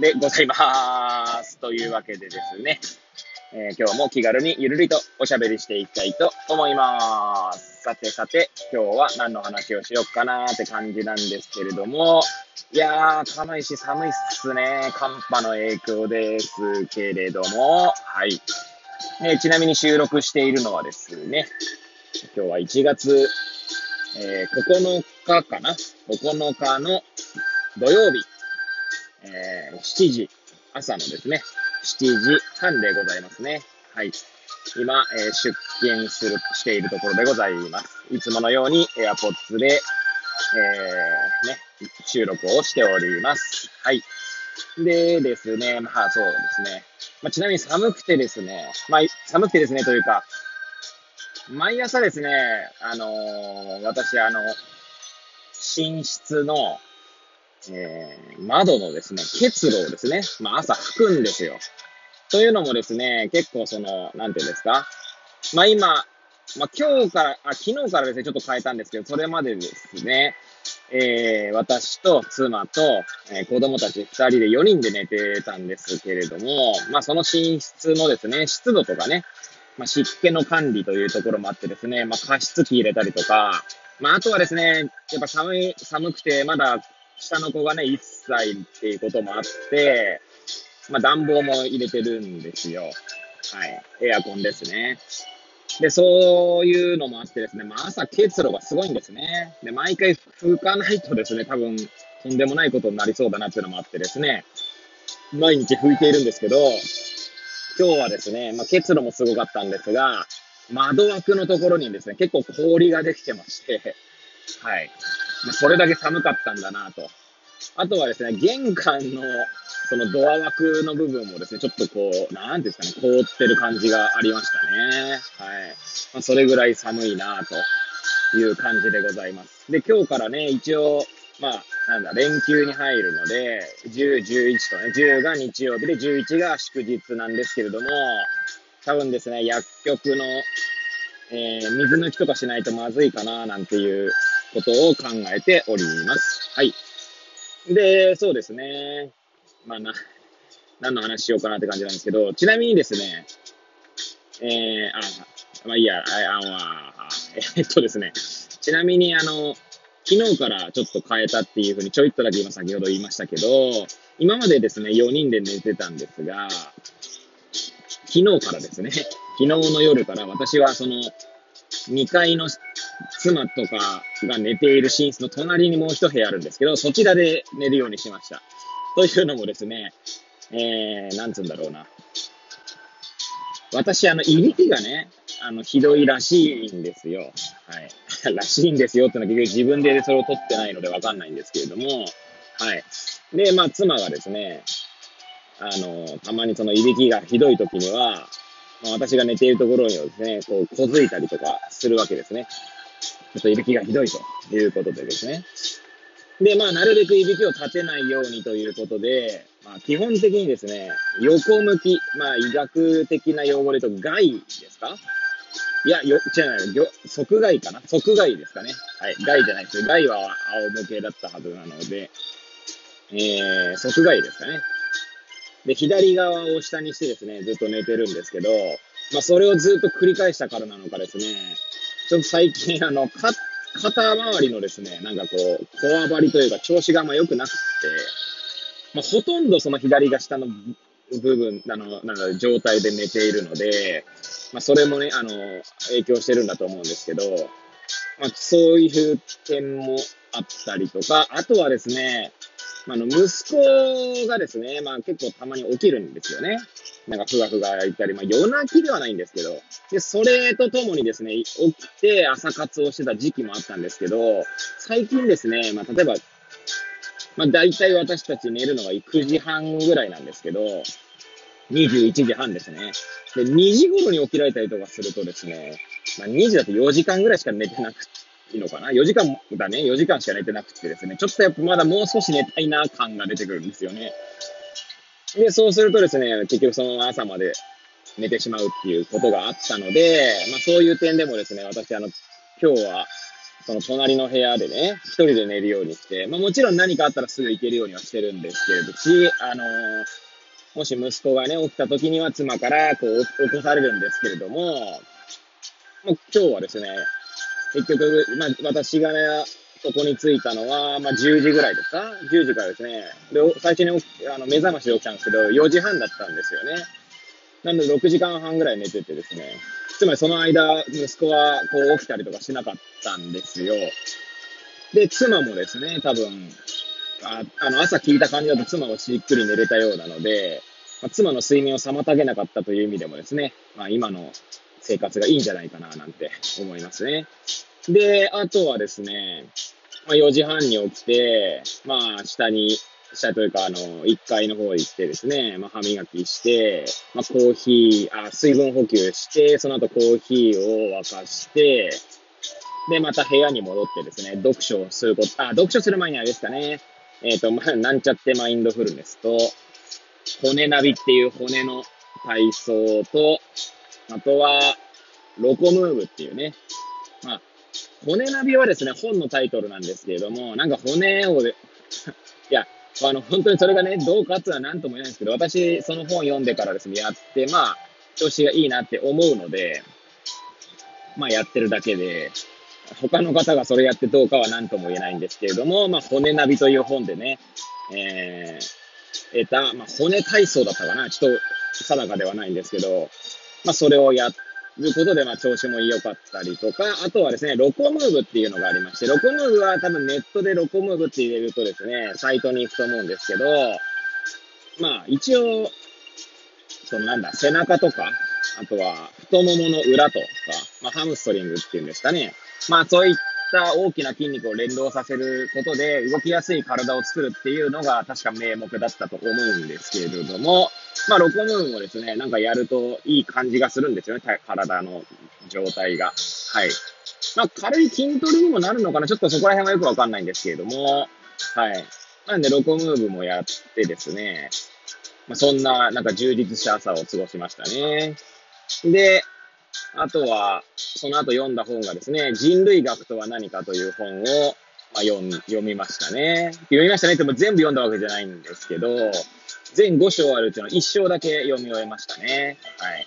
でございます。というわけでですね、えー、今日も気軽にゆるりとおしゃべりしていきたいと思います。さてさて、今日は何の話をしよっかなーって感じなんですけれども、いやー、寒いし寒いっすね。寒波の影響ですけれども、はい。えー、ちなみに収録しているのはですね、今日は1月、えー、9日かな ?9 日の土曜日、えー、7時、朝のですね、7時半でございますね。はい。今、えー、出勤する、しているところでございます。いつものように AirPods で、えー、ね、収録をしております。はい。でですね、まあそうですね。まあ、ちなみに寒くてですね、まあ寒くてですねというか、毎朝ですね、あのー、私あの、寝室の、えー、窓のですね、結露をですね、まあ朝吹くんですよ。というのもですね、結構その、なんていうんですか？まあ今、まあ今日から、あ、昨日からですね、ちょっと変えたんですけど、それまでですね、えー、私と妻と、えー、子供たち2人で4人で寝てたんですけれども、まあその寝室のですね、湿度とかね、まあ湿気の管理というところもあってですね、まあ加湿器入れたりとか、まああとはですね、やっぱ寒い、寒くてまだ下の子がね、1歳っていうこともあって、まあ、暖房も入れてるんですよ。はい。エアコンですね。で、そういうのもあってですね、まあ、朝結露がすごいんですね。で、毎回拭かないとですね、多分、とんでもないことになりそうだなっていうのもあってですね、毎日拭いているんですけど、今日はですね、まあ、結露もすごかったんですが、窓枠のところにですね、結構氷ができてまして、はい。まあ、それだけ寒かったんだなと。あとはですね、玄関のそのドア枠の部分もですね、ちょっとこう、なんですかね、凍ってる感じがありましたね。はい。まあ、それぐらい寒いなという感じでございます。で、今日からね、一応、まあ、なんだ、連休に入るので、10、11とね、10が日曜日で11が祝日なんですけれども、多分ですね、薬局の、えー、水抜きとかしないとまずいかな、なんていうことを考えております。はい。で、そうですね。まあ、な、何の話しようかなって感じなんですけど、ちなみにですね、えー、あ、まあいいや、あ、あ、あえっとですね、ちなみにあの、昨日からちょっと変えたっていうふうにちょいっとだけ今先ほど言いましたけど、今までですね、4人で寝てたんですが、昨日からですね、昨日の夜から私はその2階の妻とかが寝ている寝室の隣にもう一部屋あるんですけど、そちらで寝るようにしました。というのもですね、えー、なんつうんだろうな。私、あの、いびきがね、あの、ひどいらしいんですよ。はい。らしいんですよってのは結局自分でそれを取ってないのでわかんないんですけれども、はい。で、まあ、妻がですね、あの、たまにそのいびきがひどい時には、まあ、私が寝ているところにですね、こう、こづいたりとかするわけですね。ちょっといびきがひどいということでですね。で、まあ、なるべくいびきを立てないようにということで、まあ、基本的にですね、横向き、まあ、医学的な用語で言うと、外ですか？いや、よ、違うよ、側外かな？側外ですかね。はい。外じゃないです外は仰向けだったはずなので、えー、側外ですかね。で、左側を下にしてですね、ずっと寝てるんですけど、まあ、それをずっと繰り返したからなのかですね、ちょっと最近、あの、か肩周りのですね、なんかこう、こわばりというか調子があんま良くなくて、まあ、ほとんどその左が下の部分、あの、なんか状態で寝ているので、まあ、それもね、あの、影響してるんだと思うんですけど、まあ、そういう点もあったりとか、あとはですね、あの、息子がですね、まあ結構たまに起きるんですよね。なんかふがふがいたり、まあ夜泣きではないんですけど、で、それとともにですね、起きて朝活をしてた時期もあったんですけど、最近ですね、まあ例えば、まあ、大体私たち寝るのが9時半ぐらいなんですけど、21時半ですね。で、2時頃に起きられたりとかするとですね、まあ、2時だと4時間ぐらいしか寝てなくていいのかな ?4 時間だね。4時間しか寝てなくてですね、ちょっとやっぱまだもう少し寝たいな感が出てくるんですよね。で、そうするとですね、結局その朝まで寝てしまうっていうことがあったので、まあそういう点でもですね、私あの、今日は、その隣の部屋でね、一人で寝るようにして、まあもちろん何かあったらすぐ行けるようにはしてるんですけれどし、あのー、もし息子がね、起きた時には妻からこう起こされるんですけれども、もう今日はですね、結局、まあ私がね、そこに着いたのは、まあ10時ぐらいですか ?10 時からですね。で、最初にあの目覚ましで起きたんですけど、4時半だったんですよね。なので6時間半ぐらい寝ててですね。つまりその間、息子はこう起きたりとかしなかったんですよ。で、妻もですね、多分、ああの朝聞いた感じだと妻はしっくり寝れたようなので、まあ、妻の睡眠を妨げなかったという意味でもですね、まあ、今の生活がいいんじゃないかななんて思いますね。で、あとはですね、まあ、4時半に起きて、まあ、下に、下というか、あの、1階の方行ってですね、まあ、歯磨きして、まあ、コーヒー、あ、水分補給して、その後コーヒーを沸かして、で、また部屋に戻ってですね、読書をすること、あ、読書する前にあれですかね、えっ、ー、と、まあ、なんちゃってマインドフルネスと、骨ナビっていう骨の体操と、あとは、ロコムーブっていうね、まあ、骨ナビはですね、本のタイトルなんですけれども、なんか骨を、いや、あの、本当にそれがね、どうかってのは何とも言えないんですけど、私、その本読んでからですね、やって、まあ、調子がいいなって思うので、まあ、やってるだけで、他の方がそれやってどうかは何とも言えないんですけれども、まあ、骨ナビという本でね、えー、得た、まあ、骨体操だったかな、ちょっと定かではないんですけど、まあ、それをやっることで、まあ、調子も良かったりとか、あとはですね、ロコムーブっていうのがありまして、ロコムーブは多分ネットでロコムーブって入れるとですね、サイトに行くと思うんですけど、まあ、一応、そのなんだ、背中とか、あとは太ももの裏とか、まあ、ハムストリングっていうんですかね。まあそういった大きな筋肉を連動させることで動きやすい体を作るっていうのが確か名目だったと思うんですけれども、まあロコムーンもですね、なんかやるといい感じがするんですよね、体の状態が。はい。まあ軽い筋トレにもなるのかな、ちょっとそこら辺はよくわかんないんですけれども、はい。なんでロコムーブもやってですね、まあ、そんななんか充実した朝を過ごしましたね。で、あとは、その後読んだ本がですね、人類学とは何かという本を、まあ、読みましたね。読みましたねっても全部読んだわけじゃないんですけど、全5章あるうちの1章だけ読み終えましたね。はい。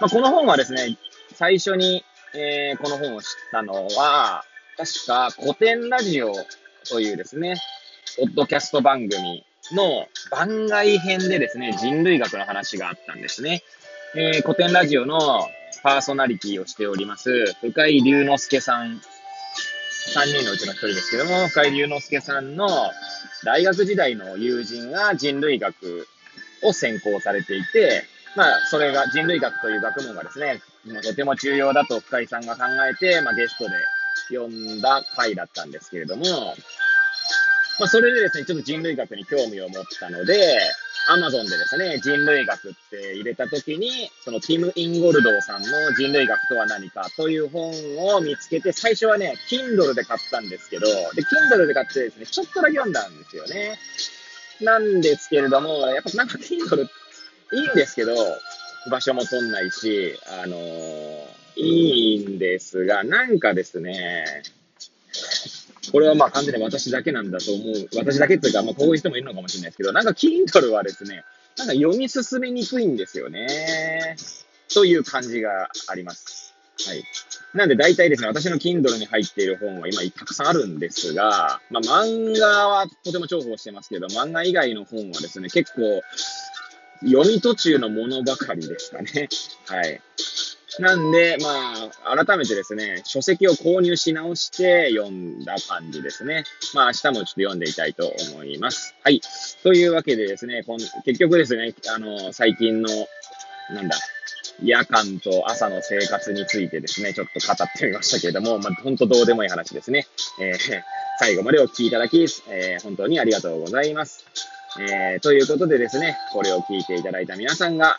まあ、この本はですね、最初に、えー、この本を知ったのは、確か古典ラジオというですね、ポッドキャスト番組の番外編でですね、人類学の話があったんですね。えー、古典ラジオのパーソナリティをしております、深井龍之介さん、3人のうちの1人ですけども、深井龍之介さんの大学時代の友人が人類学を専攻されていて、まあ、それが人類学という学問がですね、とても重要だと深井さんが考えて、まあ、ゲストで読んだ回だったんですけれども、まあ、それでですね、ちょっと人類学に興味を持ったので、アマゾンでですね、人類学って入れたときに、そのティム・インゴルドーさんの人類学とは何かという本を見つけて、最初はね、Kindle で買ったんですけど、で、Kindle で買ってですね、ちょっとだけ読んだんですよね。なんですけれども、やっぱなんか Kindle いいんですけど、場所も取んないし、あのー、いいんですが、なんかですね、これはまあ完全に私だけなんだと思う。私だけっていうか、まあこういう人もいるのかもしれないですけど、なんか Kindle はですね、なんか読み進めにくいんですよね。という感じがあります。はい。なんで大体ですね、私の Kindle に入っている本は今たくさんあるんですが、まあ漫画はとても重宝してますけど、漫画以外の本はですね、結構読み途中のものばかりですかね。はい。なんで、まあ、改めてですね、書籍を購入し直して読んだ感じですね。まあ、明日もちょっと読んでいきたいと思います。はい。というわけでですね、結局ですね、あの、最近の、なんだ、夜間と朝の生活についてですね、ちょっと語ってみましたけれども、まあ、ほんとどうでもいい話ですね。えー、最後までお聴きいただき、えー、本当にありがとうございます。えー、ということでですね、これを聞いていただいた皆さんが、